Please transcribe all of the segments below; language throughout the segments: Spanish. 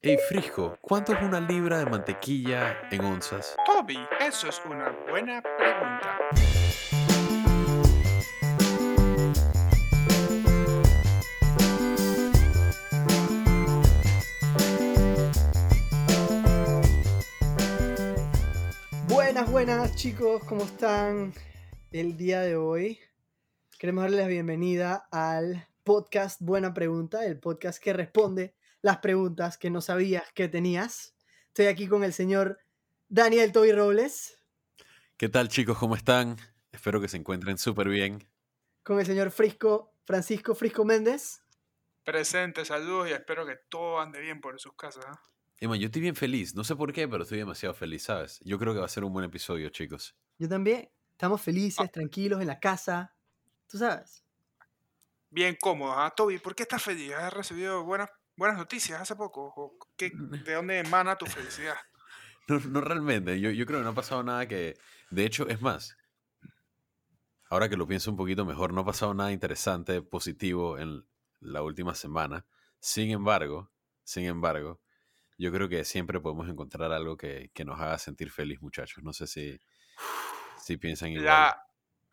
Hey Frisco, ¿cuánto es una libra de mantequilla en onzas? Toby, eso es una buena pregunta. Buenas, buenas chicos, ¿cómo están el día de hoy? Queremos darles la bienvenida al podcast Buena Pregunta, el podcast que responde las preguntas que no sabías que tenías. Estoy aquí con el señor Daniel Toby Robles, ¿Qué tal chicos? ¿Cómo están? Espero que se encuentren súper bien. con el señor Frisco, Francisco Frisco Méndez. Presente, saludos y espero que todo ande bien por sus casas. ¿ah? Emma, yo estoy bien feliz. No sé por qué, pero estoy demasiado feliz, ¿sabes? Yo creo que va a ser un buen episodio, chicos. Yo también. Estamos felices, Ah. tranquilos en la casa. Tú sabes. Bien cómodo, ¿ah? Toby, ¿por qué estás feliz? ¿Has recibido buenas, buenas noticias hace poco? ¿O qué- ¿De dónde emana tu felicidad? No, no realmente. Yo, yo creo que no ha pasado nada que... De hecho, es más. Ahora que lo pienso un poquito mejor, no ha pasado nada interesante, positivo en la última semana. Sin embargo, sin embargo, yo creo que siempre podemos encontrar algo que, que nos haga sentir feliz, muchachos. No sé si, si piensan igual. La,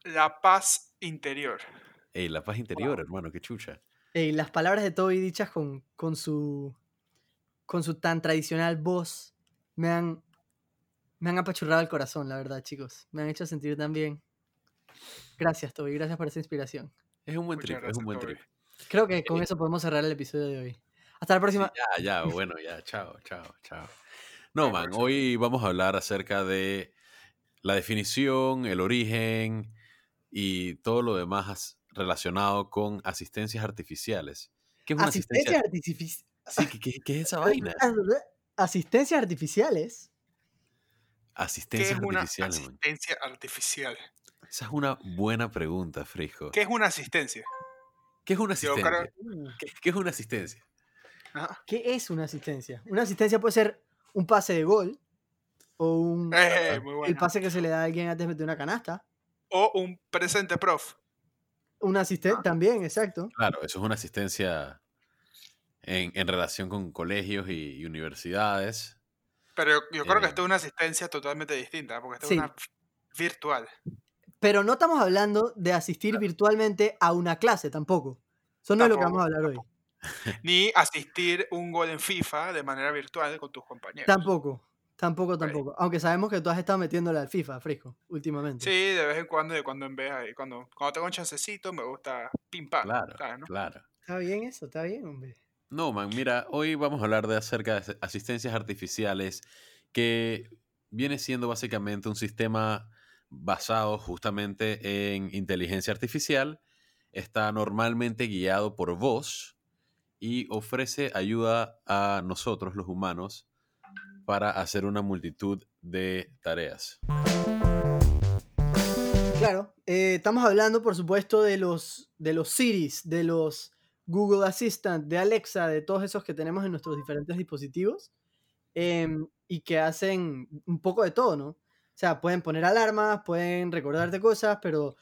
la paz interior. Ey, la paz interior, hermano, qué chucha. Ey, las palabras de Toby dichas con, con su con su tan tradicional voz me han me han apachurrado el corazón, la verdad, chicos. Me han hecho sentir tan bien. Gracias, Toby. Gracias por esa inspiración. Es un buen Muchas trip, es un buen Toby. trip. Creo que con Eh, eso podemos cerrar el episodio de hoy. Hasta la próxima. Ya, ya, bueno, ya, chao, chao, chao. No, man, hoy vamos a hablar acerca de la definición, el origen y todo lo demás relacionado con asistencias artificiales. ¿Qué es una asistencia? Sí, ¿qué, qué- qué es esa vaina? Asistencias artificiales. ¿Qué Asistencias es una man. asistencia artificial? Esa es una buena pregunta, Frisco. ¿Qué es una asistencia? ¿Qué es una asistencia? creo- Uh, ¿Qué, qué es una asistencia? Ajá. ¿Qué es una asistencia? Una asistencia puede ser un pase de gol o un, Eh, muy el pase que se le da a alguien antes de meter una canasta. O un presente prof. Un asistente Ah. también, exacto. Claro, eso es una asistencia en, en relación con colegios y, y universidades. Pero yo, yo creo que Eh. esto es una asistencia totalmente distinta, porque esto Sí. es una virtual. Pero no estamos hablando de asistir virtualmente a una clase tampoco. Eso no es lo que vamos a Tampoco, hablar hoy. Ni asistir un gol en FIFA de manera virtual con tus compañeros. Tampoco. Tampoco, tampoco. Aunque sabemos que tú has estado metiéndole al FIFA, Frisco, últimamente. Sí, de vez en cuando, de cuando en vez ahí. Cuando, cuando tengo un chancecito, me gusta pim pam. Claro, ¿sabes, no? claro. Está bien eso, está bien, hombre. No, man, mira, hoy vamos a hablar de acerca de as- asistencias artificiales que viene siendo básicamente un sistema basado justamente en inteligencia artificial. Está normalmente guiado por voz y ofrece ayuda a nosotros, los humanos, para hacer una multitud de tareas. Claro, eh, estamos hablando, por supuesto, de los, de los Siris, de los Google Assistant, de Alexa, de todos esos que tenemos en nuestros diferentes dispositivos em, y que hacen un poco de todo, ¿no? O sea, pueden poner alarmas, pueden recordarte cosas, pero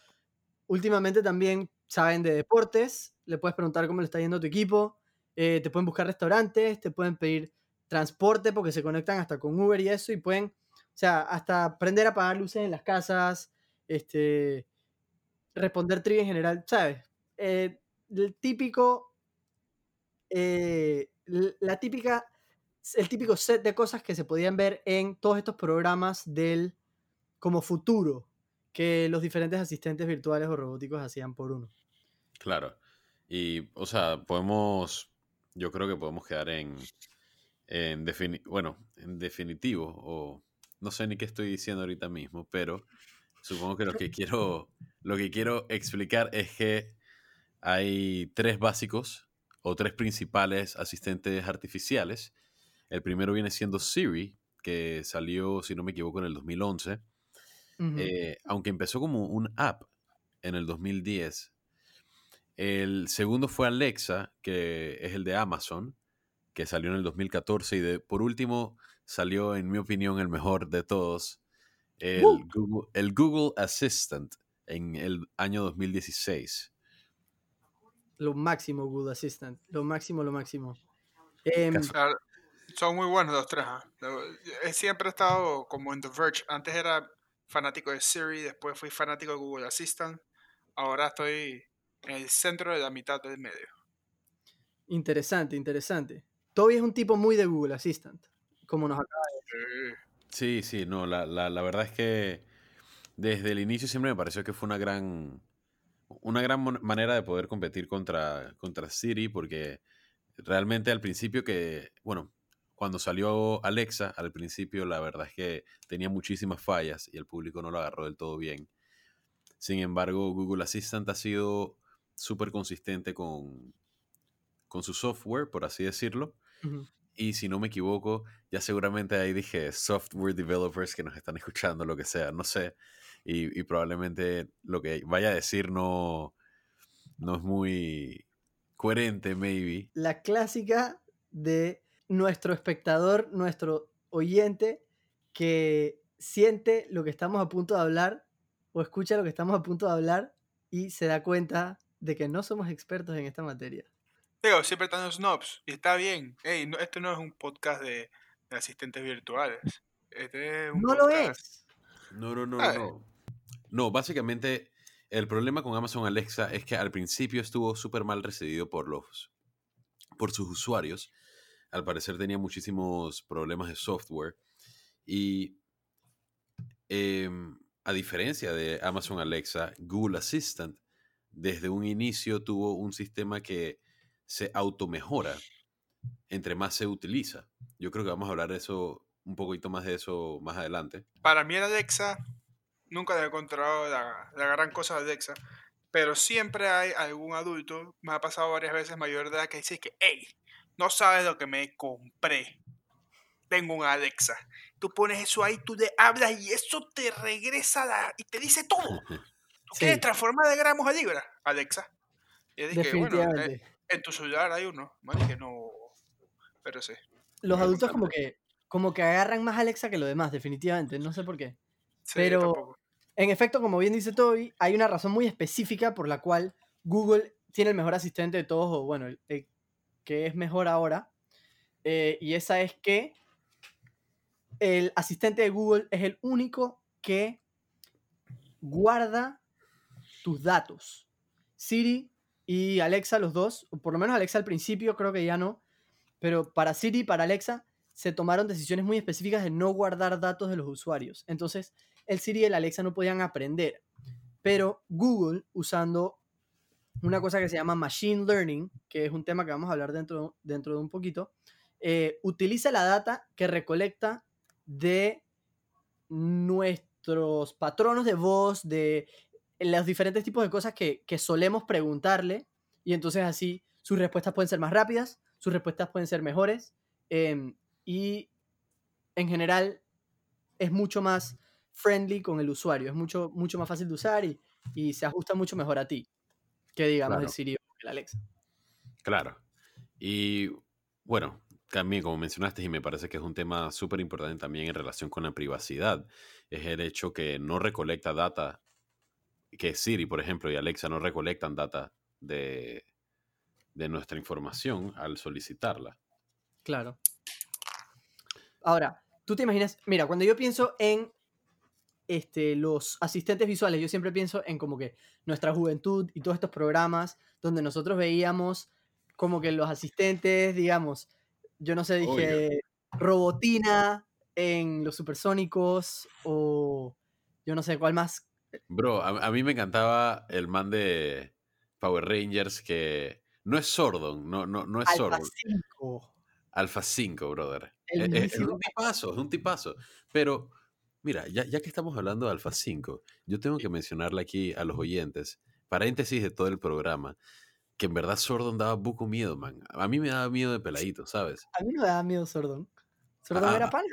últimamente también saben de deportes, le puedes preguntar cómo le está yendo a tu equipo, eh, te pueden buscar restaurantes, te pueden pedir transporte porque se conectan hasta con Uber y eso y pueden, o sea, hasta aprender a apagar luces en las casas, este, responder trivia en general, ¿sabes? Eh, el típico, eh, la típica, el típico set de cosas que se podían ver en todos estos programas del, como futuro, que los diferentes asistentes virtuales o robóticos hacían por uno. Claro. Y, o sea, podemos, yo creo que podemos quedar en, en defini- bueno, en definitivo, o no sé ni qué estoy diciendo ahorita mismo, pero supongo que lo que quiero, lo que quiero explicar es que hay tres básicos o tres principales asistentes artificiales. El primero viene siendo Siri, que salió, si no me equivoco, en el 2011. Ujú. Eh, aunque empezó como un app en el 2010. El segundo fue Alexa, que es el de Amazon, que salió en el 2014. Y de, por último salió, en mi opinión, el mejor de todos, el, ¡Uh! Google, el Google Assistant en el año 2016. Lo máximo, Google Assistant. Lo máximo, lo máximo. Em, Son muy buenos los tres. ¿ah? Lo- He siempre estado como en The Verge. Antes era fanático de Siri, después fui fanático de Google Assistant. Ahora estoy en el centro de la mitad del medio. Interesante, interesante. Toby es un tipo muy de Google Assistant, como nos acaba Eh, Sí, sí, no, la, la, verdad es que desde el inicio siempre me pareció que fue una gran, una gran manera de poder competir contra, contra Siri, porque realmente al principio que, bueno, cuando salió Alexa, al principio la verdad es que tenía muchísimas fallas y el público no lo agarró del todo bien. Sin embargo, Google Assistant ha sido súper consistente con, con su software, por así decirlo. Y si no me equivoco, ya seguramente ahí dije software developers que nos están escuchando, lo que sea, no sé. Y, y probablemente lo que vaya a decir no, no es muy coherente, maybe. La clásica de nuestro espectador, nuestro oyente, que siente lo que estamos a punto de hablar o escucha lo que estamos a punto de hablar y se da cuenta de que no somos expertos en esta materia. Digo, siempre están los snobs. Y está bien. Ey, no, este no es un podcast de, de asistentes virtuales. Este es un No lo es. No, no, no, no. No, básicamente el problema con Amazon Alexa es que al principio estuvo súper mal recibido por los por sus usuarios. Al parecer tenía muchísimos problemas de software y em, a diferencia de Amazon Alexa, Google Assistant desde un inicio tuvo un sistema que se automejora entre más se utiliza. Yo creo que vamos a hablar de eso un poquito más de eso más adelante. Para mí el Alexa, nunca le he encontrado la, la gran cosa de Alexa, pero siempre hay algún adulto, me ha pasado varias veces mayor de edad, que dice que, hey, no sabes lo que me compré. Tengo un Alexa. Tú pones eso ahí, tú le hablas y eso te regresa la- y te dice todo. ¿Tú Sí. quieres transformar de gramos a libras, Alexa? Y yo dije, bueno, eh. En tu celular hay uno. Más dije, no. Pero sí. Los adultos como que, como que agarran más Alexa que lo demás, definitivamente. No sé por qué. Sí, Pero-. En efecto, como bien dice Toby, hay una razón muy específica por la cual Google tiene el mejor asistente de todos, o bueno, el, el que es mejor ahora. eh, y esa es que el asistente de Google es el único que guarda tus datos. Siri y Alexa, los dos, por lo menos Alexa al principio, creo que ya no, pero para Siri y para Alexa se tomaron decisiones muy específicas de no guardar datos de los usuarios. Entonces, el Siri y el Alexa no podían aprender. Pero Google, usando una cosa que se llama Machine Learning, que es un tema que vamos a hablar dentro, dentro de un poquito, eh, utiliza la data que recolecta de nuestros patronos de voz, de los diferentes tipos de cosas que, que solemos preguntarle, y entonces así sus respuestas pueden ser más rápidas, sus respuestas pueden ser mejores, em, y en general es mucho más friendly con el usuario, es mucho, mucho más fácil de usar y, y se ajusta mucho mejor a ti que digamos el Claro. Siri o el Alexa. Claro. Y bueno, también como mencionaste, y me parece que es un tema súper importante también en relación con la privacidad, es el hecho que no recolecta data, que Siri, por ejemplo, y Alexa no recolectan data de, de nuestra información al solicitarla. Claro. Ahora, tú te imaginas, mira, cuando yo pienso en este, los asistentes visuales, yo siempre pienso en como que nuestra juventud y todos estos programas donde nosotros veíamos como que los asistentes, digamos, yo no sé, dije Robotina en los supersónicos o yo no sé cuál más. Bro, a, a mí me encantaba el man de Power Rangers que no es Sordon, no, no, no es Alpha Sordon. 5. Alpha 5, brother. El Es, es- un tipazo, es un tipazo. Pero, mira, ya, ya que estamos hablando de Alpha 5, yo tengo que mencionarle aquí a los oyentes, paréntesis de todo el programa, que en verdad Sordon daba buco miedo, man. A mí me daba miedo de peladito, ¿sabes? A mí no me daba miedo Sordon. Sordon Ah, era pana.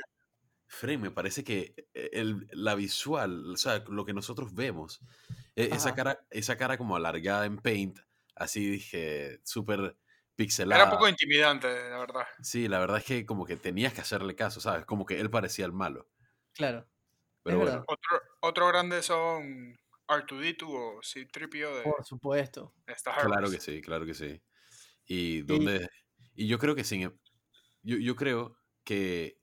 Frey, me parece que eh, el- la visual, o sea, lo que nosotros vemos, e- esa cara, esa cara como alargada en Paint, así dije, súper Era pixelada. un poco intimidante, la verdad. Sí, la verdad es que como que tenías que hacerle caso, ¿sabes? Como que él parecía el malo. Claro. Pero Es bueno. Otro, otro grande son R2D2 o C-3PO de Por supuesto. Star claro que sí, claro que sí. Y donde y yo creo que sin yo, yo creo que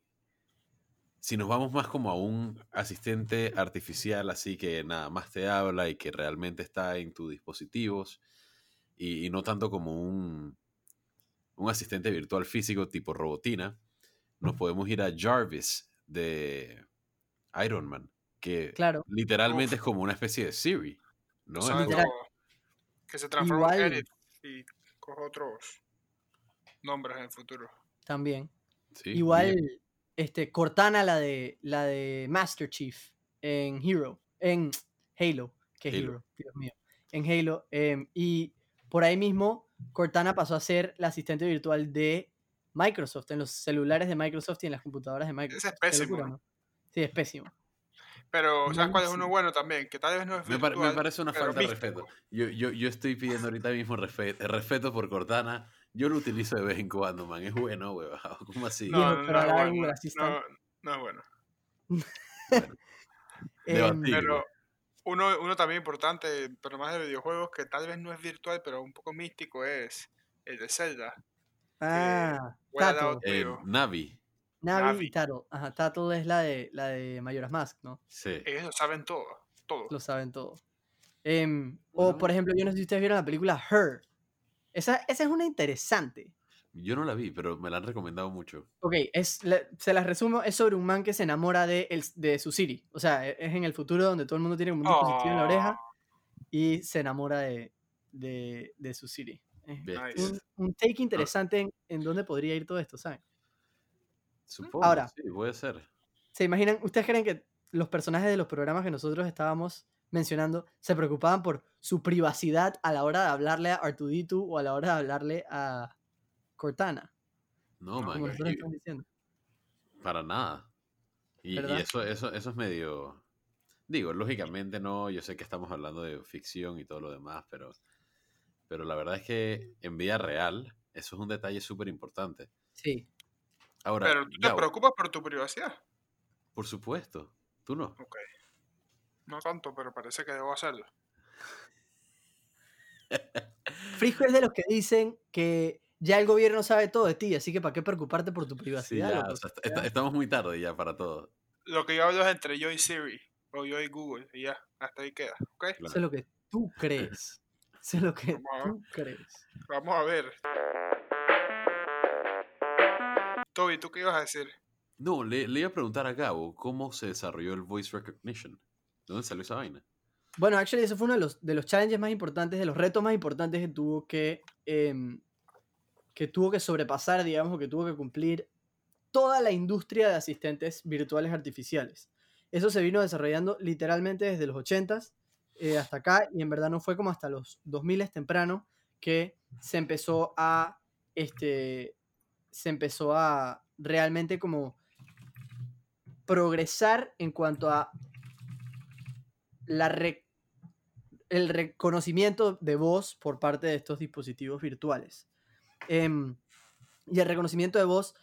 si nos vamos más como a un asistente artificial, así que nada más te habla y que realmente está en tus dispositivos, y, y no tanto como un, un asistente virtual físico tipo robotina, nos podemos ir a Jarvis de Iron Man, que Claro. literalmente Uf. es como una especie de Siri, ¿no? Que se transforma en Igual- Edit y coge otros nombres en el futuro. También. sí, Igual, bien. Este, Cortana, la de, la de Master Chief en Hero, en Halo, que Halo. Hero, Dios mío, en Halo. em, y por ahí mismo, Cortana pasó a ser la asistente virtual de Microsoft, en los celulares de Microsoft y en las computadoras de Microsoft. Qué pésimo, locura, ¿no? ¿no? Sí, es pésimo. Pero, ¿sabes cuál es uno bueno también? Que tal vez no es Me, pare- me virtual, parece una falta de respeto. Yo, yo, yo estoy pidiendo ahorita mismo respe- respeto por Cortana. Yo lo utilizo de vez en cuando, man. Es bueno, huevado. ¿Cómo así? No, no, pero no en bueno. No, no es bueno. Em. Pero uno, uno también importante, pero más de videojuegos, que tal vez no es virtual, pero un poco místico, es el de Zelda. ah, Tato. Eh. Navi. Navi, Navi. y Tato. Ajá, Tato es la de, la de Majora's Mask, ¿no? Sí. Ellos lo saben todo. Todo. lo saben todo. Em, O, Bueno. por ejemplo, yo no sé si ustedes vieron la película Her. Esa, esa es una interesante. Yo no la vi, pero me la han recomendado mucho. Ok, es, la- se las resumo, es sobre un man que se enamora de, el- de su Siri. O sea, e- es en el futuro donde todo el mundo tiene un dispositivo en la oreja Oh, y se enamora de, de, de su. Nice. un, un take interesante en, en dónde podría ir todo esto, ¿saben? Supongo. Ahora. Sí, puede ser. ¿Se imaginan? ¿Ustedes creen que los personajes de los programas que nosotros estábamos mencionando se preocupaban por su privacidad a la hora de hablarle a Artuditu o a la hora de hablarle a Cortana? No, man. Y-. Para nada. Y, eso, eso, eso es medio. Digo, lógicamente no, yo sé que estamos hablando de ficción y todo lo demás, pero, pero la verdad es que en vida real, eso es un detalle súper importante. Sí. Ahora, Pero tú te Gabo, preocupas por tu privacidad. por supuesto, tú no. Ok. No tanto, pero parece que debo hacerlo. Frisco es de los que dicen que ya el gobierno sabe todo de ti, así que ¿para qué preocuparte por tu Sí, privacidad? ya, o sea, estamos muy tarde ya para todo. Lo que yo hablo es entre yo y Siri. O yo y Google. Y ya. Hasta ahí queda. ¿Ok? Claro. Eso es lo que tú crees. Eso es lo que tú crees. Vamos a ver. Toby, ¿tú qué ibas a decir? No, le, le iba a preguntar a Gabo cómo se desarrolló el voice recognition. ¿De dónde salió esa vaina? Bueno, actually, eso fue uno de los, de los challenges más importantes, de los retos más importantes que tuvo que, em, que tuvo que sobrepasar, digamos, o que tuvo que cumplir toda la industria de asistentes virtuales artificiales. Eso se vino desarrollando literalmente desde los 80s eh, hasta acá, y en verdad no fue como hasta los 2000 temprano que se empezó a, este, se empezó a realmente como progresar en cuanto a la el reconocimiento de voz por parte de estos dispositivos virtuales. Em, y el reconocimiento de voz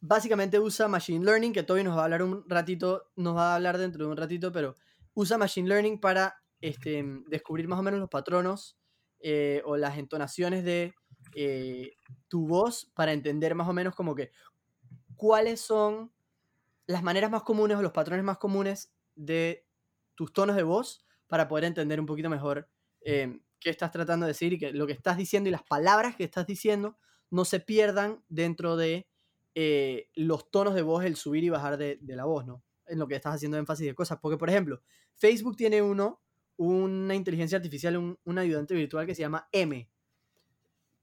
básicamente usa Machine Learning, que Toby nos va a hablar un ratito, nos va a hablar dentro de un ratito, pero usa Machine Learning para este, descubrir más o menos los patronos eh, o las entonaciones de eh, tu voz para entender más o menos como que cuáles son las maneras más comunes o los patrones más comunes de tus tonos de voz para poder entender un poquito mejor eh, qué estás tratando de decir y que lo que estás diciendo y las palabras que estás diciendo no se pierdan dentro de eh, los tonos de voz, el subir y bajar de, de la voz, ¿no? En lo que estás haciendo énfasis de cosas. Porque, por ejemplo, Facebook tiene uno, una inteligencia artificial, un, un ayudante virtual que se llama M.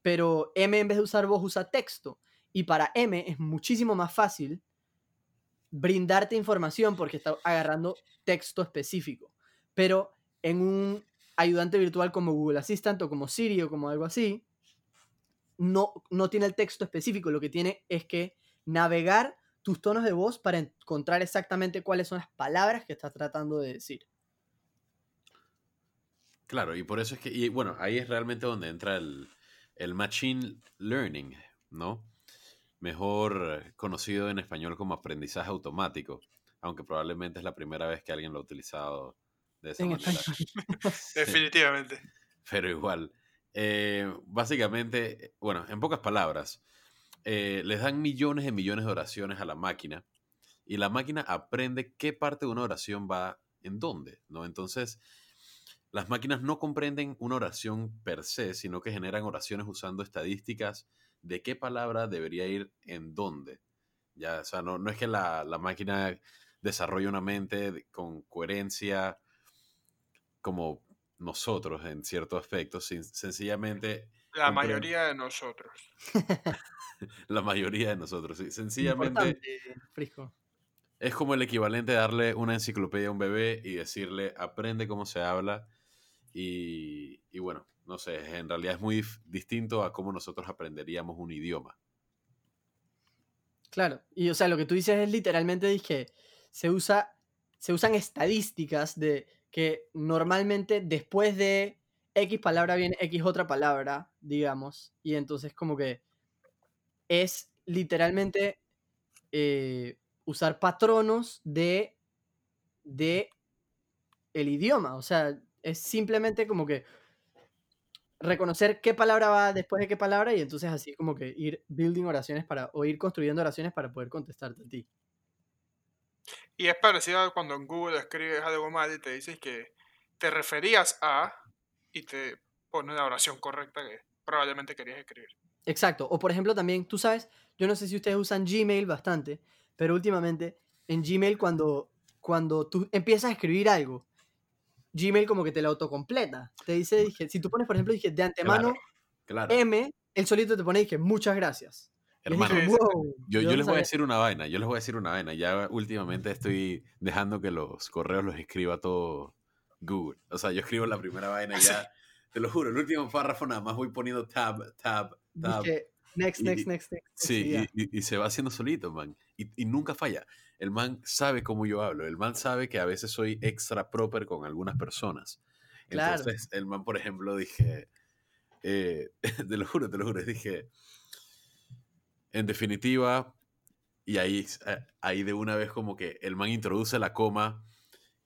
Pero M en vez de usar voz usa texto. Y para M es muchísimo más fácil brindarte información porque está agarrando texto específico. Pero en un ayudante virtual como Google Assistant o como Siri o como algo así, no, no tiene el texto específico. Lo que tiene es que navegar tus tonos de voz para encontrar exactamente cuáles son las palabras que estás tratando de decir. Claro, y por eso es que, y bueno, ahí es realmente donde entra el, el machine learning, ¿no? Mejor conocido en español como aprendizaje automático, aunque probablemente es la primera vez que alguien lo ha utilizado de esa En manera. Definitivamente. pero igual. Eh, básicamente, bueno, en pocas palabras, eh, les dan millones y millones de oraciones a la máquina y la máquina aprende qué parte de una oración va en dónde, ¿no? Entonces, las máquinas no comprenden una oración per se, sino que generan oraciones usando estadísticas de qué palabra debería ir en dónde. Ya, o sea, no, no es que la, la máquina desarrolle una mente con coherencia como nosotros en ciertos aspectos, sencillamente... La mayoría de nosotros. la mayoría de nosotros, sí. Sencillamente... Es como el equivalente de darle una enciclopedia a un bebé y decirle, aprende cómo se habla. Y, y bueno, no sé, en realidad es muy distinto a cómo nosotros aprenderíamos un idioma. Claro, y o sea, lo que tú dices es literalmente, dije, se, usa, se usan estadísticas de que normalmente después de X palabra viene X otra palabra, digamos, y entonces como que es literalmente eh, usar patronos de, de el idioma, o sea, es simplemente como que reconocer qué palabra va después de qué palabra y entonces así como que ir building oraciones para, o ir construyendo oraciones para poder contestarte a ti. Y es parecido a cuando en Google escribes algo mal y te dices que te referías a y te pone la oración correcta que probablemente querías escribir. Exacto. O por ejemplo también, tú sabes, yo no sé si ustedes usan Gmail bastante, pero últimamente en Gmail cuando, cuando tú empiezas a escribir algo, Gmail como que te lo autocompleta. Te dice, dije, si tú pones, por ejemplo, dije, de antemano, M, el solito te pone, dije, muchas gracias. Hermano, yo, yo les voy a decir una vaina, yo les voy a decir una vaina. Ya últimamente estoy dejando que los correos los escriba todo Google. O sea, yo escribo la primera vaina y ya, te lo juro, el último párrafo nada más voy poniendo tab, tab, tab. Dije, next, next, next, next. Sí, y, y, se va haciendo solito, man. Y, y, nunca falla. El man sabe cómo yo hablo. El man sabe que a veces soy extra proper con algunas personas. Claro. Entonces, el man, por ejemplo, dije, eh, te lo juro, te lo juro, dije, en definitiva, y ahí, eh, ahí de una vez como que el man introduce la coma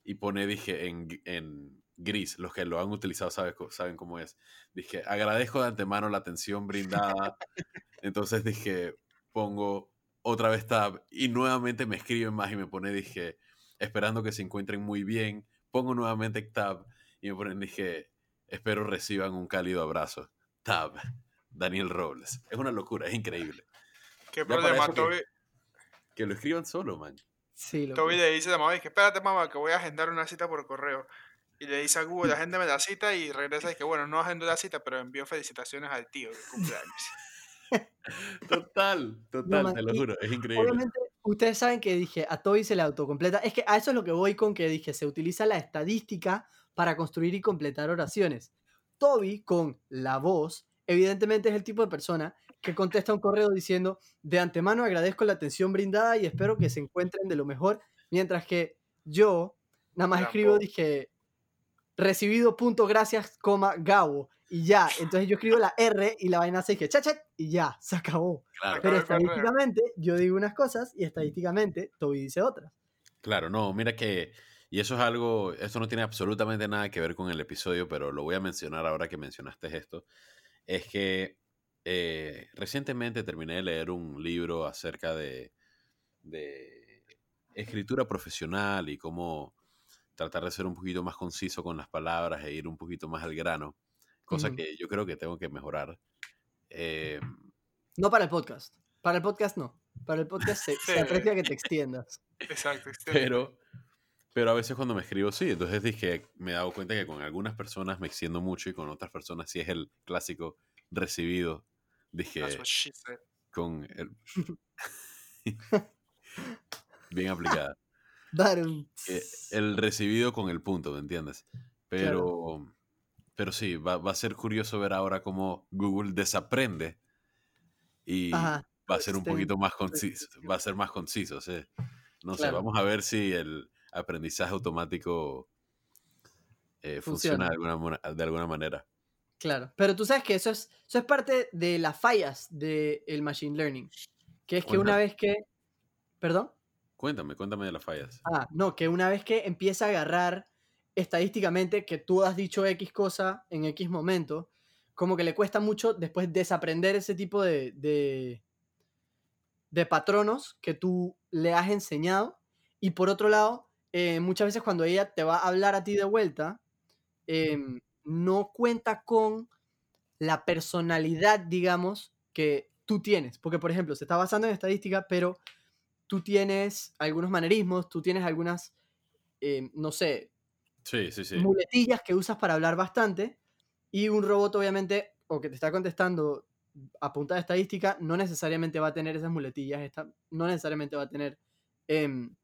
y pone, dije, en, en gris. Los que lo han utilizado saben, saben cómo es. Dije, agradezco de antemano la atención brindada. Entonces dije, pongo otra vez tab y nuevamente me escriben más y me pone, dije, esperando que se encuentren muy bien. Pongo nuevamente tab y me ponen, dije, espero reciban un cálido abrazo. Tab, Daniel Robles. Es una locura, es increíble. ¿Qué problema, Toby? Que, lo escriban solo, man. Sí, Toby le dice a la mamá, que espérate mamá, que voy a agendar una cita por correo. Y le dice a Google, agéndame la cita y regresa y que bueno, no agendo la cita, pero envío felicitaciones al tío de cumpleaños. total, total, te lo juro, es increíble. Obviamente, ustedes saben que dije, a Toby se le autocompleta. Es que a eso es lo que voy con que dije, se utiliza la estadística para construir y completar oraciones. Toby, con la voz, evidentemente es el tipo de persona que contesta un correo diciendo, de antemano agradezco la atención brindada y espero que se encuentren de lo mejor, mientras que yo nada más escribo, dije, recibido punto gracias, coma, Gabo, y ya, entonces yo escribo la R y la vaina se dice chachet y ya, se acabó. Pero estadísticamente yo digo unas cosas y estadísticamente Toby dice otras. Claro, no, mira que, y eso es algo, esto no tiene absolutamente nada que ver con el episodio, pero lo voy a mencionar ahora que mencionaste esto, es que eh, recientemente terminé de leer un libro acerca de, escritura profesional y cómo tratar de ser un poquito más conciso con las palabras e ir un poquito más al grano, cosa que yo creo que tengo que mejorar. Eh, no para el podcast, para el podcast no, para el podcast se, aprecia que te extiendas. Exacto, pero, pero a veces cuando me escribo sí, entonces dije, me he dado cuenta que con algunas personas me extiendo mucho y con otras personas sí es el clásico recibido Dije. Con el. Bien aplicada. Eh, el recibido con el punto, ¿me entiendes? Pero. Pero sí, va, va, a ser curioso ver ahora cómo Google desaprende y va a ser un poquito más conciso, va a ser más conciso, ¿sí? No sé, vamos a ver si el aprendizaje automático eh, funciona, de, alguna, de alguna manera. Claro, pero tú sabes que eso es, eso es parte de las fallas del machine learning. Que es que una vez que... ¿Perdón? Cuéntame, cuéntame de las fallas. Ah, no, que una vez que empieza a agarrar estadísticamente que tú has dicho X cosa en X momento, como que le cuesta mucho después desaprender ese tipo de, de patronos que tú le has enseñado. Y por otro lado, eh, muchas veces cuando ella te va a hablar a ti de vuelta, em, no cuenta con la personalidad, digamos, que tú tienes. Porque, por ejemplo, se está basando en estadística, pero tú tienes algunos manerismos, tú tienes algunas, em, no sé, Sí, sí, sí. muletillas que usas para hablar bastante. Y un robot, obviamente, o que te está contestando a punta de estadística, no necesariamente va a tener esas muletillas, esta- no necesariamente va a tener em,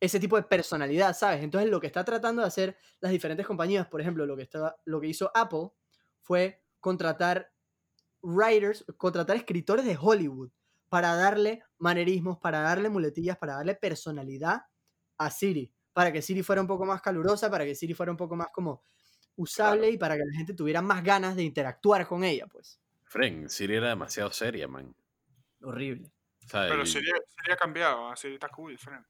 ese tipo de personalidad, ¿sabes? Entonces, lo que está tratando de hacer las diferentes compañías, por ejemplo, lo que, está, lo que hizo Apple fue contratar writers, contratar escritores de Hollywood para darle manerismos, para darle muletillas, para darle personalidad a Siri, para que Siri fuera un poco más calurosa, para que Siri fuera un poco más como usable y para que la gente tuviera más ganas de interactuar con ella, pues. Fren, Siri era demasiado seria, man. Horrible. Pero y- sería, sería cambiado, así está cool, Fran.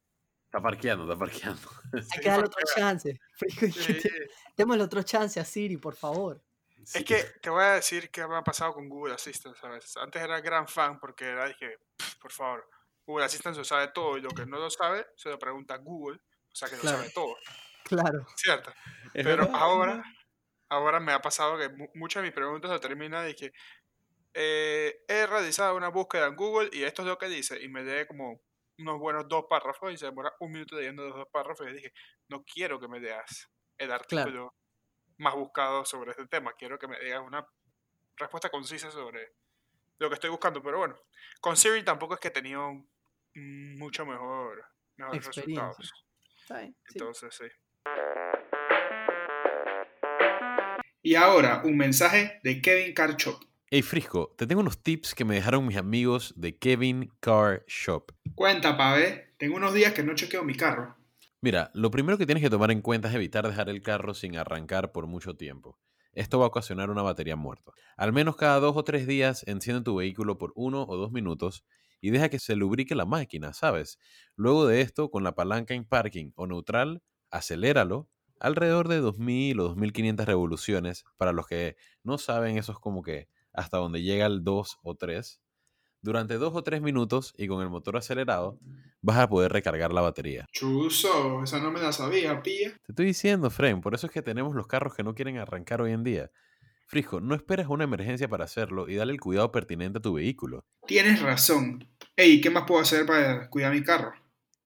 Está parqueando, está parqueando. Hay Sí, que darle otro chance. Sí. Démosle otro chance a Siri, por favor. Sí. Es que te voy a decir qué me ha pasado con Google Assistant, ¿sabes? Antes era gran fan porque era, dije, "Pff, por favor, Google Assistant se sabe todo y lo que no lo sabe se lo pregunta a Google, o sea que lo Claro. sabe todo, Claro. ¿cierto? Es Pero verdad, ahora, ahora me ha pasado que mu- muchas de mis preguntas lo terminan de que eh, he realizado una búsqueda en Google y esto es lo que dice y me lee como unos buenos dos párrafos y se demora un minuto leyendo los dos párrafos y dije, no quiero que me leas el artículo más buscado sobre este tema, quiero que me digas una respuesta concisa sobre lo que estoy buscando, pero bueno, con Siri tampoco es que he tenido mucho mejor, mejores resultados. Está bien, sí. Entonces, sí. Y ahora, un mensaje de Kevin Carchop. Hey Frisco, te tengo unos tips que me dejaron mis amigos de Kevin Car Shop. Cuenta, pave. Tengo unos días que no chequeo mi carro. Mira, lo primero que tienes que tomar en cuenta es evitar dejar el carro sin arrancar por mucho tiempo. Esto va a ocasionar una batería muerta. Al menos cada dos o tres días enciende tu vehículo por uno o dos minutos y deja que se lubrique la máquina, ¿sabes? Luego de esto, con la palanca en parking o neutral, aceléralo alrededor de 2000 o 2500 revoluciones. Para los que no saben, eso es como que hasta donde llega el 2 o 3. Durante dos o tres minutos y con el motor acelerado, vas a poder recargar la batería. Chuso, esa no me la sabía, pilla. Te estoy diciendo, Fren, por eso es que tenemos los carros que no quieren arrancar hoy en día. Frisco, no esperes una emergencia para hacerlo y dale el cuidado pertinente a tu vehículo. Tienes razón. Ey, ¿qué más puedo hacer para cuidar mi carro?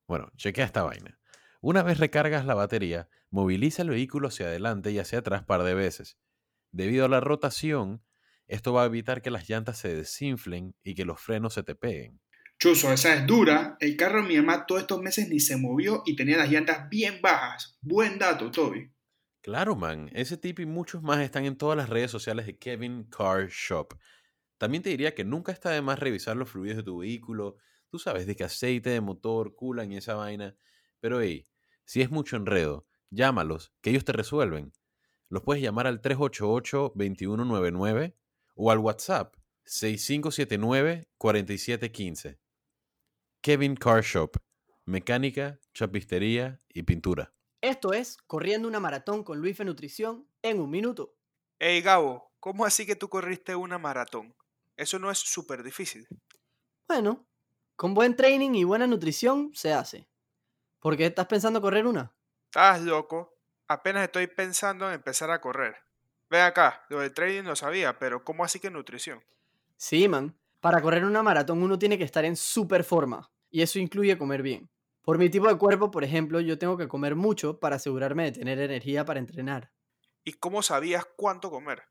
Bueno, chequea esta vaina. Una vez recargas la batería, moviliza el vehículo hacia adelante y hacia atrás par de veces. Debido a la rotación, esto va a evitar que las llantas se desinflen y que los frenos se te peguen. Chuso, esa es dura. El carro de mi mamá todos estos meses ni se movió y tenía las llantas bien bajas. Buen dato, Toby. Claro, man, ese tip y muchos más están en todas las redes sociales de Kevin Car Shop. También te diría que nunca está de más revisar los fluidos de tu vehículo. Tú sabes, de que aceite de motor, culan y esa vaina. Pero hey, si es mucho enredo, llámalos, que ellos te resuelven. Los puedes llamar al 388-2199 o al WhatsApp 6579-4715. Kevin Car Shop. Mecánica, chapistería y pintura. Esto es Corriendo una maratón con Luis Fe Nutrición en un minuto. Ey, Gabo, ¿cómo así que tú corriste una maratón? Eso no es súper difícil. Bueno, con buen training y buena nutrición se hace. ¿Por qué estás pensando correr una? Estás loco. Apenas estoy pensando en empezar a correr. Ve acá, lo del trading lo sabía, pero ¿cómo así que nutrición? Sí, man. Para correr una maratón uno tiene que estar en super forma. Y eso incluye comer bien. Por mi tipo de cuerpo, por ejemplo, yo tengo que comer mucho para asegurarme de tener energía para entrenar. ¿Y cómo sabías cuánto comer?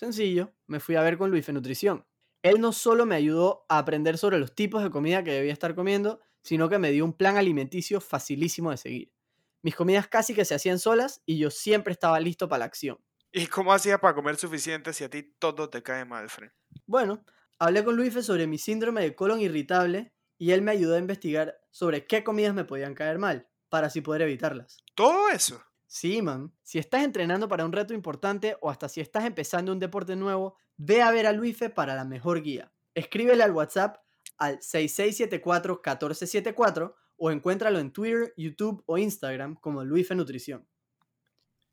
Sencillo, me fui a ver con Luis Fe Nutrición. Él no solo me ayudó a aprender sobre los tipos de comida que debía estar comiendo, sino que me dio un plan alimenticio facilísimo de seguir. Mis comidas casi que se hacían solas y yo siempre estaba listo para la acción. ¿Y cómo hacías para comer suficiente si a ti todo te cae mal, Fred? Bueno, hablé con Luis sobre mi síndrome de colon irritable y él me ayudó a investigar sobre qué comidas me podían caer mal, para así poder evitarlas. ¿Todo eso? Sí, man. Si estás entrenando para un reto importante o hasta si estás empezando un deporte nuevo, ve a ver a Luife para la mejor guía. Escríbele al WhatsApp al 6674-1474 o encuéntralo en Twitter, YouTube o Instagram como Luife Nutrición.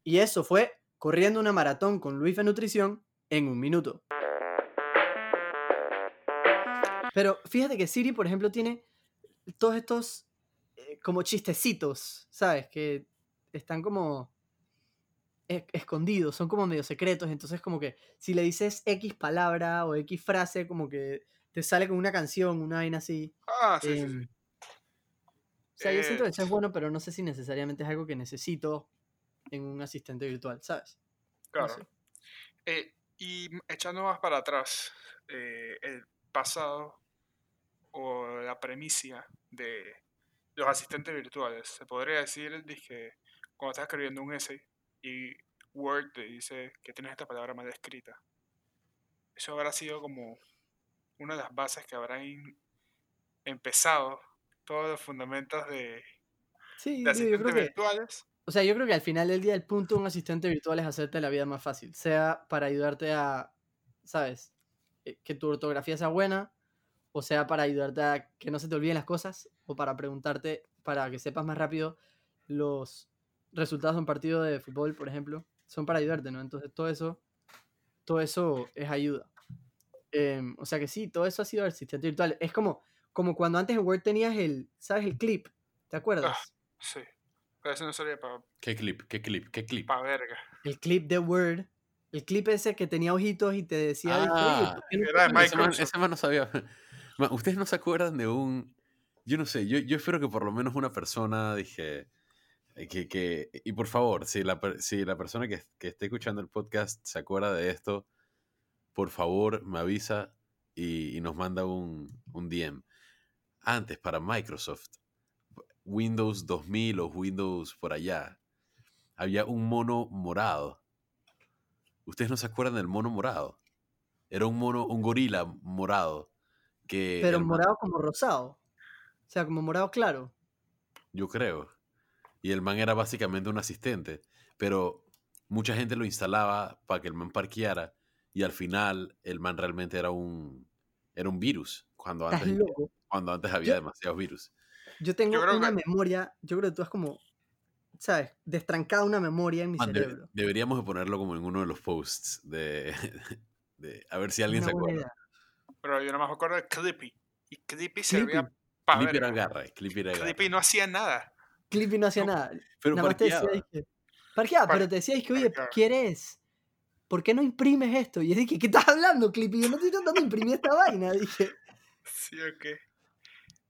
Y eso fue Corriendo una maratón con Luife Nutrición en un minuto. Pero fíjate que Siri, por ejemplo, tiene todos estos eh, como chistecitos, ¿sabes? Que están como e- escondidos, son como medio secretos, entonces como que si le dices X palabra o X frase, como que te sale con una canción, una vaina así. Ah, sí, sí, sí. em, O sea, yo siento Eh, que eso es bueno, pero no sé si necesariamente es algo que necesito en un asistente virtual, ¿sabes? No Claro. sé. Eh, y echando más para atrás, eh, el pasado o la premisa de los asistentes virtuales. Se podría decir que cuando estás escribiendo un essay y Word te dice que tienes esta palabra mal escrita. Eso habrá sido como una de las bases que habrán empezado todos los fundamentos de, Sí, de digo, yo asistentes creo que, virtuales. o sea, yo creo que al final del día el punto de un asistente virtual es hacerte la vida más fácil, sea para ayudarte a, ¿sabes? Eh, Que tu ortografía sea buena, o sea para ayudarte a que no se te olviden las cosas, o para preguntarte, para que sepas más rápido los resultados de un partido de fútbol, por ejemplo, son para ayudarte, ¿no? Entonces todo eso, todo eso es ayuda. Em, o sea que sí, todo eso ha sido asistente virtual. Es como, como cuando antes en Word tenías el, ¿sabes? El clip, ¿te acuerdas? Sí. Pero eso no sería para ¿Qué clip? ¿Qué clip? ¿Qué clip? verga. el clip de Word, el clip ese que tenía ojitos y te decía, dije, "Oye, Ah, ¿por qué no era de Ese man, Microsoft. ese man no sabía. Man, ¿Ustedes no se acuerdan de un... Yo no sé, yo, yo espero que por lo menos una persona, dije, que, que y por favor, si la, si la persona que, que esté escuchando el podcast se acuerda de esto, por favor me avisa y, y nos manda un, un DM. Antes, para Microsoft, Windows 2000 o Windows por allá, había un mono morado. ¿Ustedes no se acuerdan del mono morado? Era un mono, un gorila morado. Que Pero morado como rosado. O sea, como morado claro. yo creo. Y el man era básicamente un asistente. Pero mucha gente lo instalaba para que el man parqueara. Y al final el man realmente era un, era un virus. Cuando antes, cuando antes había Yo- demasiados virus. Yo tengo creo una que- memoria, yo creo que tú has como, ¿sabes? Destrancada una memoria en mi Man, cerebro. deberíamos de ponerlo como en uno de los posts de, de- a ver si alguien Una se acuerda. idea. Pero yo más me acuerdo de Clippy. Y Clippy servía Clippy. para Clip era verga. agarra, clip era agarra. Clippy no hacía nada. Clippy no hacía No, nada. Pero Nada más te decía, parqueaba. dije, parqueaba, Par- pero te decía, dije, oye, parqueaba. ¿quieres? ¿Por qué no imprimes esto? Y es dije, ¿qué estás hablando, Clippy? Yo no estoy tratando de imprimir esta vaina. Dije, Sí, ok.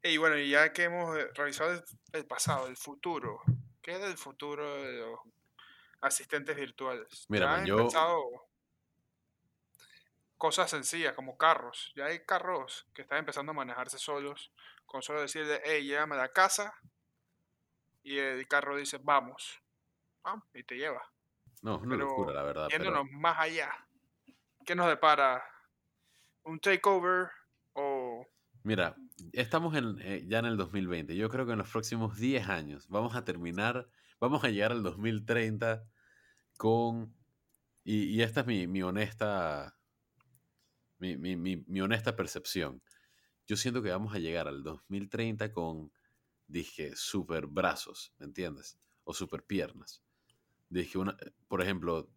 Y bueno, y ya que hemos eh, revisado el, el pasado, el futuro. ¿Qué es el futuro de los asistentes virtuales? Mira, ya man, han yo- empezado cosas sencillas como carros. Ya hay carros que están empezando a manejarse solos. Con solo decirle, hey, llévame a la casa. Y el carro dice, vamos. Ah, y te lleva. No, es una Pero locura, la verdad. pero- Yéndonos más allá. ¿Qué nos depara? ¿Un takeover o Mira, estamos en, eh, ya en el 2020. Yo creo que en los próximos 10 años vamos a terminar, vamos a llegar al 2030 con, y, y esta es mi, mi honesta, mi, mi- mi- mi honesta percepción. Yo siento que vamos a llegar al 2030 con, dije, super brazos, ¿me entiendes? O super piernas. Dije, una, por ejemplo,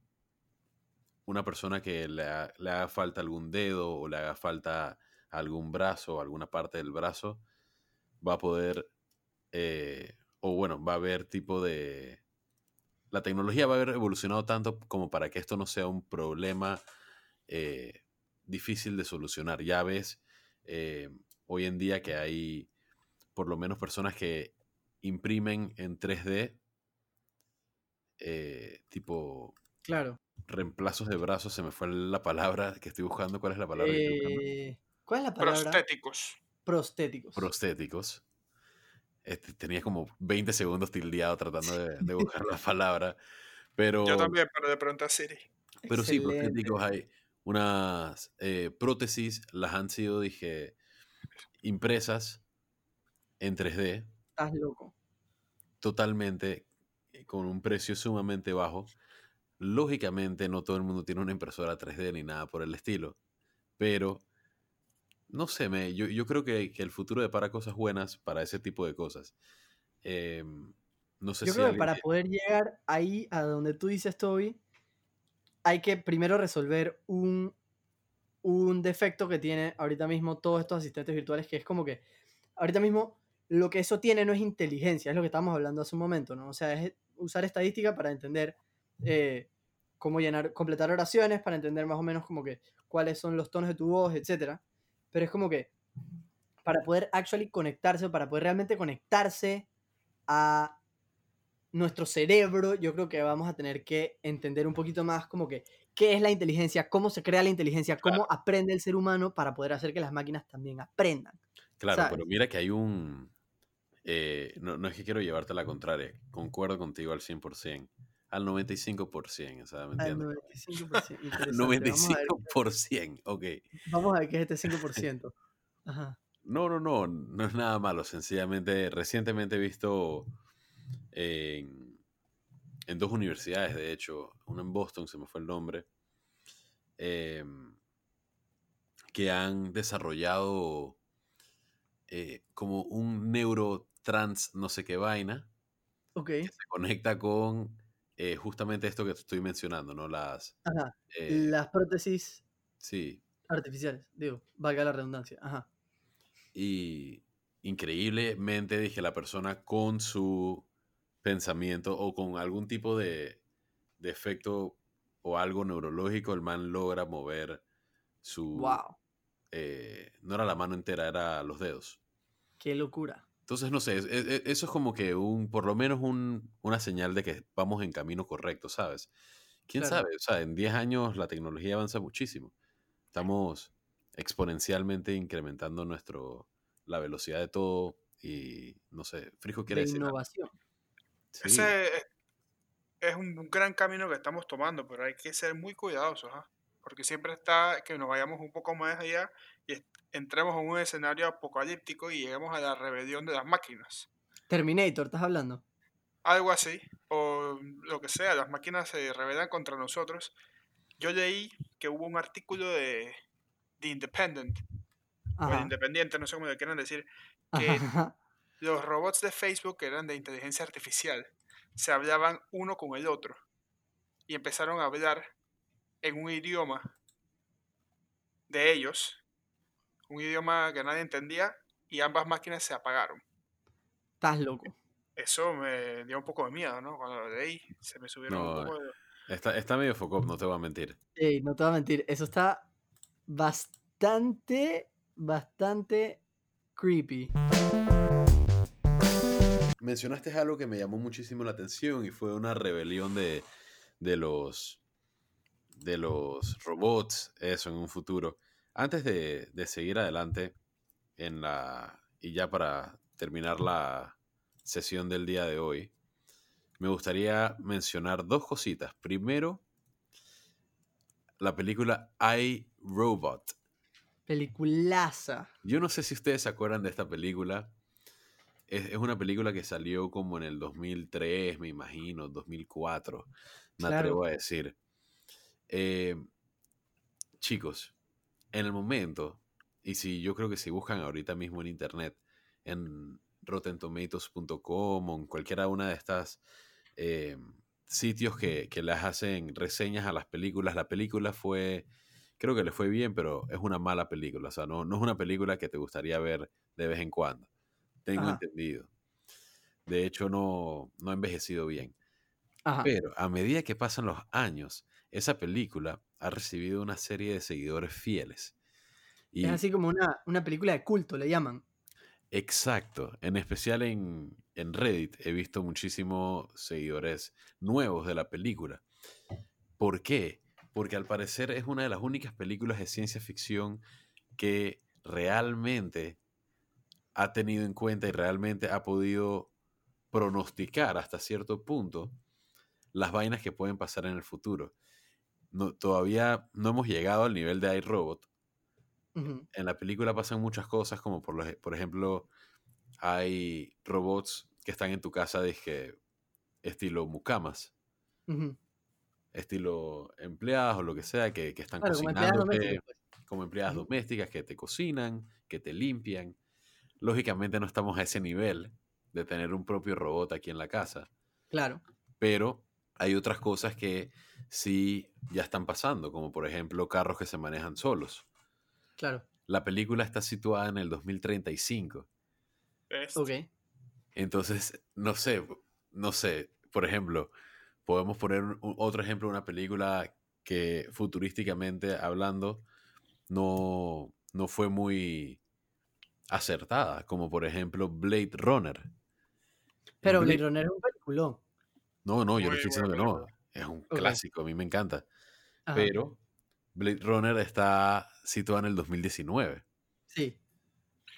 una persona que le, le haga falta algún dedo o le haga falta algún brazo alguna parte del brazo, va a poder, eh, o bueno, va a haber tipo de... La tecnología va a haber evolucionado tanto como para que esto no sea un problema eh, difícil de solucionar. Ya ves, eh, hoy en día que hay por lo menos personas que imprimen en 3D, eh, tipo claro. reemplazos de brazos, se me fue la palabra que estoy buscando. ¿Cuál es la palabra que estoy buscando? Eh, ¿Cuál es la palabra? prostéticos? Prostéticos. prostéticos. Este, tenía como 20 segundos tildeado tratando de, de buscar la palabra. Pero, Yo también, pero de pronto a Siri. pero sí, Excelente. prostéticos hay unas eh, prótesis, las han sido, dije, impresas en 3D, Estás loco. totalmente, eh, con un precio sumamente bajo. Lógicamente, no todo el mundo tiene una impresora 3D ni nada por el estilo, pero no sé, me, yo, yo creo que, que el futuro depara cosas buenas para ese tipo de cosas. Em, no sé Yo si creo que para poder llegar ahí a donde tú dices, Toby, hay que primero resolver un un defecto que tiene ahorita mismo todos estos asistentes virtuales, que es como que ahorita mismo lo que eso tiene no es inteligencia, es lo que estábamos hablando hace un momento, ¿no? O sea, es usar estadística para entender eh, cómo llenar, completar oraciones, para entender más o menos como que cuáles son los tonos de tu voz, etc. Pero es como que para poder actually conectarse, para poder realmente conectarse a nuestro cerebro, yo creo que vamos a tener que entender un poquito más como que qué es la inteligencia, cómo se crea la inteligencia, cómo aprende el ser humano para poder hacer que las máquinas también aprendan. Claro, pero mira que hay un... Eh, no, no, es que quiero llevarte a la contraria, concuerdo contigo al 100%, al 95%, o sea, ¿me entiendes? Al 95%, 95%, ok. Vamos a ver qué es este 5%. Ajá. No, no, no, no es nada malo, sencillamente, recientemente he visto en, dos universidades, de hecho, una en Boston, se me fue el nombre, em, que han desarrollado eh, como un neurotrans no sé qué vaina, que se conecta con eh, justamente esto que te estoy mencionando, ¿no? Las, eh, las prótesis sí. artificiales, digo, valga la redundancia. Ajá. Y increíblemente dije la persona con su pensamiento o con algún tipo de, de efecto o algo neurológico, el man logra mover su... ¡Wow! Eh, no era la mano entera, era los dedos. ¡Qué locura! Entonces, no sé, eso es como que un, por lo menos un, una señal de que vamos en camino correcto, ¿sabes? ¿Quién sabe? O sea, en 10 años la tecnología avanza muchísimo. Estamos exponencialmente incrementando nuestro, la velocidad de todo y, no sé, Frijo quiere decir... Innovación. Ese es un, gran camino que estamos tomando, pero hay que ser muy cuidadosos, ¿ah? porque siempre está que nos vayamos un poco más allá y entremos en un escenario apocalíptico y lleguemos a la rebelión de las máquinas. Terminator, ¿estás hablando? Algo así, o lo que sea, las máquinas se rebelan contra nosotros. Yo leí que hubo un artículo de The Independent, o el Independiente, no sé cómo le quieran decir, que los robots de Facebook, que eran de inteligencia artificial, se hablaban uno con el otro y empezaron a hablar en un idioma de ellos, un idioma que nadie entendía, y ambas máquinas se apagaron. Estás loco. Eso me dio un poco de miedo, ¿no? Cuando lo leí, se me subieron un poco de... Está, está medio foco, no te voy a mentir. Sí, no te voy a mentir. Eso está bastante, bastante creepy mencionaste algo que me llamó muchísimo la atención y fue una rebelión de, los, de los robots, eso en un futuro. Antes de, seguir adelante en la, y ya para terminar la sesión del día de hoy, me gustaría mencionar dos cositas. Primero, la película I, Robot. Peliculaza. Yo no sé si ustedes se acuerdan de esta película es, una película que salió como en el 2003, me imagino, 2004, me atrevo a decir. Eh, chicos, en el momento, y si yo creo que si buscan ahorita mismo en internet, en rottentomatoes.com o en cualquiera una de estas eh, sitios que, que las hacen reseñas a las películas, la película fue, creo que le fue bien, pero es una mala película, o sea, no, no es una película que te gustaría ver de vez en cuando tengo entendido. De hecho, no, no ha envejecido bien. Pero a medida que pasan los años, esa película ha recibido una serie de seguidores fieles. Y es así como una, una, película de culto, le llaman. Exacto. En especial en, en Reddit he visto muchísimos seguidores nuevos de la película. ¿Por qué? Porque al parecer es una de las únicas películas de ciencia ficción que realmente ha tenido en cuenta y realmente ha podido pronosticar hasta cierto punto las vainas que pueden pasar en el futuro. No, todavía no hemos llegado al nivel de iRobot. En la película pasan muchas cosas, como por, por ejemplo, hay robots que están en tu casa, dije, estilo mucamas, estilo empleadas o lo que sea, que, están cocinando, como empleadas domésticas que te cocinan, que te limpian, Lógicamente no estamos a ese nivel de tener un propio robot aquí en la casa. Claro. Pero hay otras cosas que sí ya están pasando, como por ejemplo carros que se manejan solos. Claro. La película está situada en el 2035. ¿Ves? Ok. Entonces, no sé, no sé. Por ejemplo, podemos poner un- un- otro ejemplo de una película que futurísticamente hablando no, no fue muy acertada, como por ejemplo Blade Runner. Pero Blade- Blade Runner es un peliculón. No, no, yo no estoy diciendo que no. Es un clásico, a mí me encanta. Ajá. Pero Blade Runner está situada en el 2019. Sí.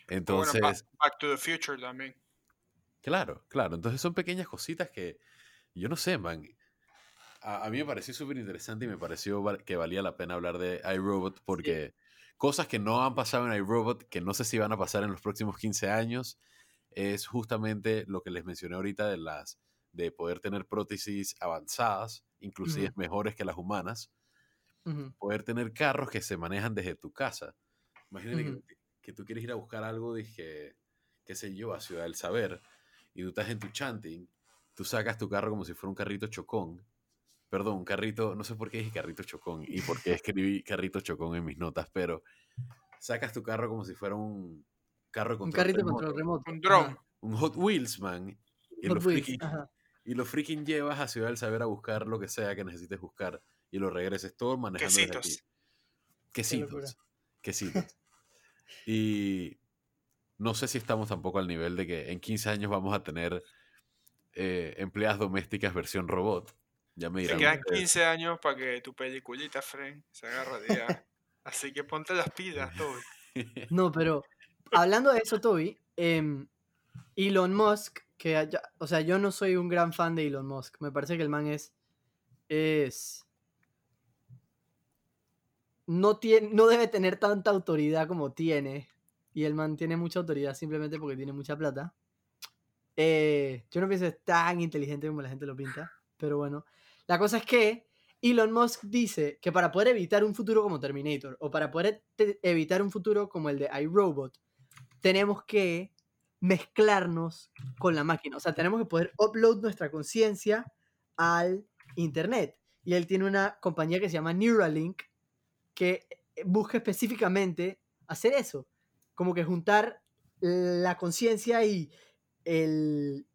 Entonces, Ba- Back to the Future también. claro, claro. Entonces son pequeñas cositas que yo no sé, man. A, a mí me pareció súper interesante y me pareció que valía la pena hablar de iRobot porque cosas que no han pasado en iRobot, que no sé si van a pasar en los próximos 15 años, es justamente lo que les mencioné ahorita de las de poder tener prótesis avanzadas, inclusive Ujú. mejores que las humanas, Ujú. poder tener carros que se manejan desde tu casa. Imagínate Ujú. que, que tú quieres ir a buscar algo, dije, qué sé yo, a Ciudad del Saber, y tú estás en tu chanting, tú sacas tu carro como si fuera un carrito chocón. Perdón, un carrito, no sé por qué dije carrito chocón y por qué escribí carrito chocón en mis notas, pero sacas tu carro como si fuera un carro con Un carrito con control remoto. Un dron. Un Hot Wheels, man. Y Hot Wheels, freaking, ajá. Y lo freaking llevas a Ciudad del Saber a buscar lo que sea que necesites buscar y lo regreses todo manejando desde aquí. Quesitos. Quesitos. Quesitos. y no sé si estamos tampoco al nivel de que en 15 años vamos a tener eh, empleadas domésticas versión robot. Ya me Te dirán. quedan ustedes. 15 años para que tu peliculita, Fren, se agarre de. Así que ponte las pilas, todo. No, pero hablando de eso, Toby, em, Elon Musk, que o sea, yo no soy un gran fan de Elon Musk. Me parece que el man es. es. No, tiene, no debe tener tanta autoridad como tiene. Y el man tiene mucha autoridad simplemente porque tiene mucha plata. Eh, yo no pienso es tan inteligente como la gente lo pinta. Pero bueno. La cosa es que Elon Musk dice que para poder evitar un futuro como Terminator o para poder evitar un futuro como el de iRobot, tenemos que mezclarnos con la máquina. O sea, tenemos que poder upload nuestra conciencia al Internet. Y él tiene una compañía que se llama Neuralink que eh, busca específicamente hacer eso. Como que juntar la conciencia y el,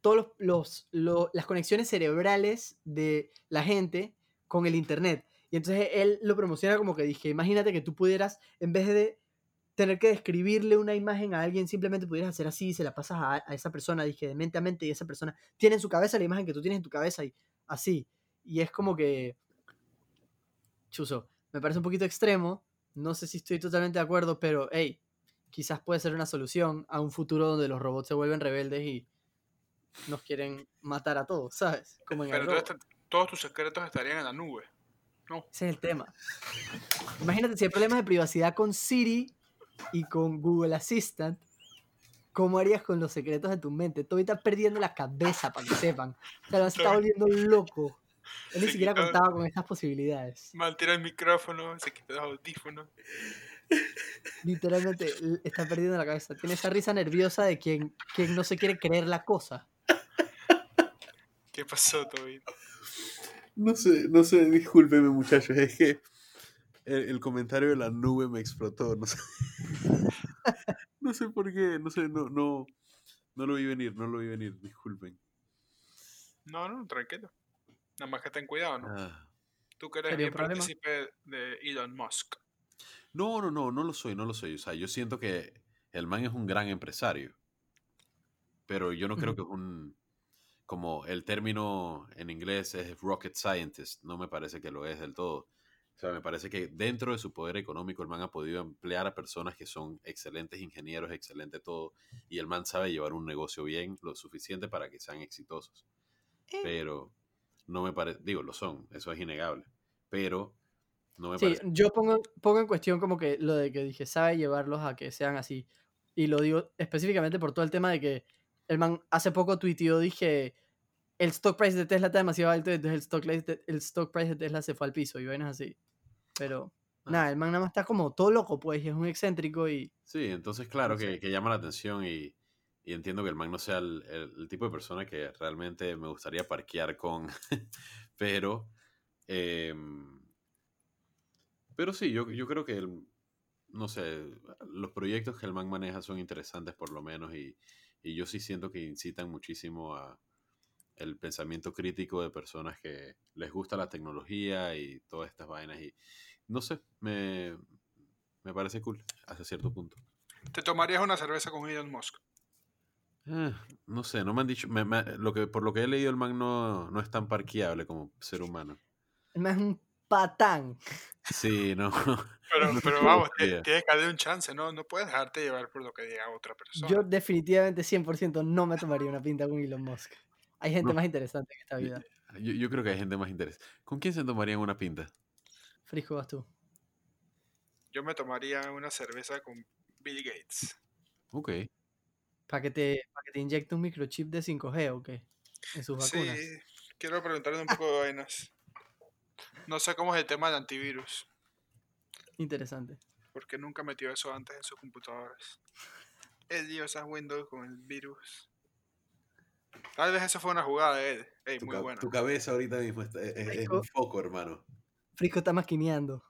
todos los, los- lo- las conexiones cerebrales de la gente con el internet. Y entonces él lo promociona como que dije, imagínate que tú pudieras, en vez de tener que describirle una imagen a alguien, simplemente pudieras hacer así, se la pasas a, a esa persona, dije, de mente a mente, y esa persona tiene en su cabeza la imagen que tú tienes en tu cabeza y así. Y es como que, chuzo, me parece un poquito extremo, no sé si estoy totalmente de acuerdo, pero hey, quizás puede ser una solución a un futuro donde los robots se vuelven rebeldes y nos quieren matar a todos, ¿sabes? Como en el Pero todo este- todos tus secretos estarían en la nube. Ese es el tema. Imagínate si hay problemas de privacidad con Siri y con Google Assistant. ¿Cómo harías con los secretos de tu mente? Tú estás perdiendo la cabeza para que sepan. O sea, se está volviendo loco. Él ni Se siquiera quitó- contaba con estas posibilidades. Mantira el micrófono, se quita los audífonos. Literalmente está perdiendo la cabeza. Tiene esa risa nerviosa de quien, quien no se quiere creer la cosa. ¿Qué pasó, Toby? No sé, no sé, discúlpeme muchachos, es que el, el comentario de la nube me explotó, no sé. no sé por qué, no sé, no, no, no lo vi venir, no lo vi venir, disculpen. No, no, tranquilo. Nada más que ten cuidado, ¿no? Ah. Tú que eres de Elon Musk. No, no, no, no lo soy, no lo soy. O sea, yo siento que el man es un gran empresario. Pero yo no creo que es un. Como el término en inglés es rocket scientist. No me parece que lo es del todo. O sea, me parece que dentro de su poder económico el man ha podido emplear a personas que son excelentes ingenieros, excelente todo. Y el man sabe llevar un negocio bien, lo suficiente para que sean exitosos. Eh. Pero no me parece. Digo, lo son, eso es innegable. Pero no me Sí, parece. yo pongo, pongo en cuestión como que lo de que dije, sabe llevarlos a que sean así. Y lo digo específicamente por todo el tema de que el man hace poco tuiteó, dije, el stock price de Tesla está demasiado alto, entonces el stock, price de- el stock price de Tesla se fue al piso y vainas así. Pero Ah. nada, el man nada más está como todo loco, pues, y es un excéntrico y... Sí, entonces claro No sé. que, que llama la atención y, y entiendo que el man no sea el, el- el tipo de persona que realmente me gustaría parquear con, pero em, Pero sí, yo, yo creo que, el, no sé, los proyectos que el man maneja son interesantes por lo menos y, y yo sí siento que incitan muchísimo a el pensamiento crítico de personas que les gusta la tecnología y todas estas vainas. Y no sé, me, me parece cool hasta cierto punto. ¿Te tomarías una cerveza con Elon Musk? Eh, no sé, no me han dicho. me- me- lo que, por lo que he leído, el man no, no es tan parqueable como ser humano. El man es un patán. Sí, no. Pero, No pero vamos, tienes que darle un chance, ¿no? No puedes dejarte llevar por lo que diga otra persona. Yo definitivamente 100% no me tomaría una pinta con Elon Musk. Hay gente No. más interesante en esta vida. yo- yo creo que hay gente más interesante. ¿Con quién se tomarían una pinta? Frisco, vas tú. Yo me tomaría una cerveza con Bill Gates. Ok. ¿Para que, te, pa' que te inyecte un microchip de 5G o qué? En sus vacunas. Sí, quiero preguntarle un poco de vainas. No sé cómo es el tema del antivirus, Interesante. porque nunca metió eso antes en sus computadoras. Él dio esas Windows con el virus. Tal vez eso fue una jugada de él. Ey, Tu, muy buena. tu cabeza ahorita mismo está- es, es- un foco, hermano. Frisco está maquineando.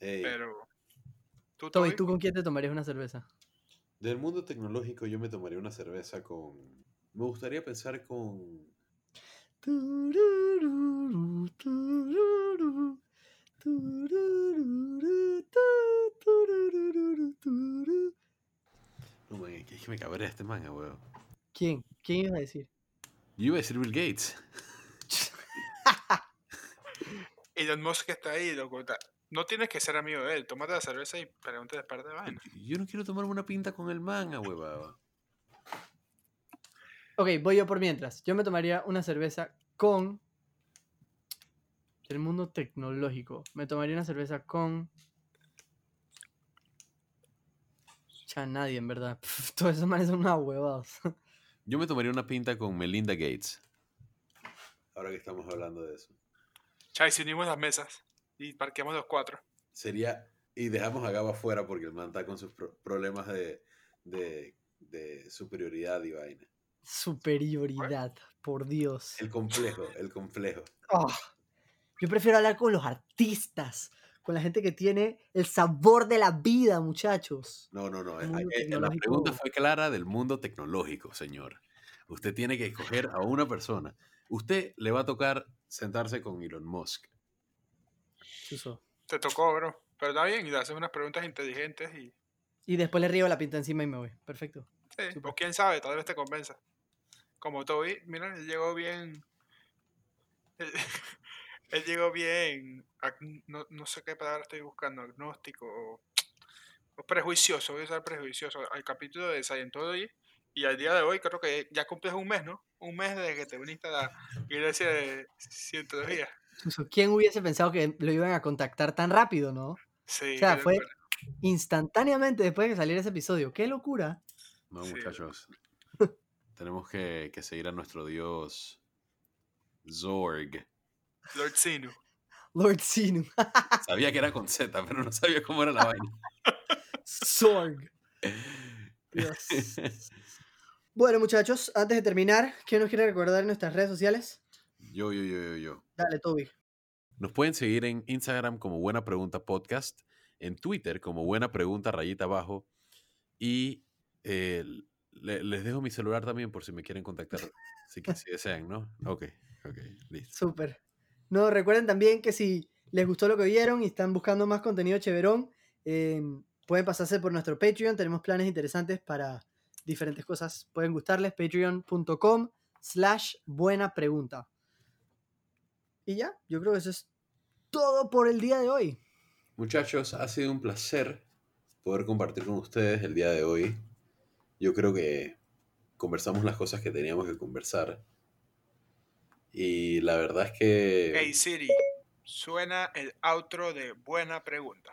Ey, Pero. ¿Tú, Toby? ¿tú con quién te tomarías una cerveza? Del mundo tecnológico yo me tomaría una cerveza con... Me gustaría pensar con... No, man, es que me cabrea este manga, weón. ¿Quién? ¿Quién iba a decir? Yo iba a decir Bill Gates. Elon Musk está ahí, loco. No tienes que ser amigo de él. Tómate la cerveza y pregúntale par de vainas. Yo no quiero tomarme una pinta con el manga, huevada. Ok, voy yo por mientras. Yo me tomaría una cerveza con. El mundo tecnológico. Me tomaría una cerveza con. Ya nadie, en verdad. Pff, todos esos manes son unos huevados. Yo me tomaría una pinta con Melinda Gates. Ahora que estamos hablando de eso. Chay, si unimos las mesas y parqueamos los cuatro. Sería... Y dejamos a Gabo afuera porque el man está con sus pro- problemas de, de, de superioridad y vaina. Superioridad, por Dios. El complejo, el complejo. Oh, yo prefiero hablar con los artistas, con la gente que tiene el sabor de la vida, muchachos. No, no, no. Eh, eh, La pregunta fue clara del mundo tecnológico, señor. Usted tiene que escoger a una persona. Usted le va a tocar sentarse con Elon Musk. Te tocó, bro. Pero está bien, y le haces unas preguntas inteligentes y. Y después le río la pinta encima y me voy. Perfecto. Sí, o quién sabe, tal vez te convenza. Como Toby, mira, él llegó bien. Él, llegó bien. No, no sé qué palabra estoy buscando, agnóstico o, o prejuicioso. Voy a usar prejuicioso al capítulo de Scientology. Y al día de hoy creo que ya cumples un mes, ¿no? Un mes desde que te uniste a la iglesia de Scientología. ¿Quién hubiese pensado que lo iban a contactar tan rápido, no? Sí, O sea, fue locura. instantáneamente después de que saliera ese episodio. ¡Qué locura! No, Sí. muchachos. Tenemos que, que seguir a nuestro dios Zorg. Lord Sinu. Lord Sinu. Sabía que era con Z, pero no sabía cómo era la vaina. Sorg. Dios. Bueno, muchachos, antes de terminar, ¿quién nos quiere recordar en nuestras redes sociales? Yo, yo, yo, yo, yo. Dale, Toby. Nos pueden seguir en Instagram como Buena Pregunta Podcast, en Twitter como Buena Pregunta Rayita Abajo y eh, le- les dejo mi celular también por si me quieren contactar, si, que- si desean, ¿no? Ok, ok, listo. Súper. No, recuerden también que si les gustó lo que vieron y están buscando más contenido chéverón, eh, pueden pasarse por nuestro Patreon. Tenemos planes interesantes para diferentes cosas. Pueden gustarles. Patreon.com slash buena pregunta. Y ya, yo creo que eso es todo por el día de hoy. Muchachos, ha sido un placer poder compartir con ustedes el día de hoy. Yo creo que conversamos las cosas que teníamos que conversar. Y la verdad es que... Hey Siri, suena el outro de Buena Pregunta.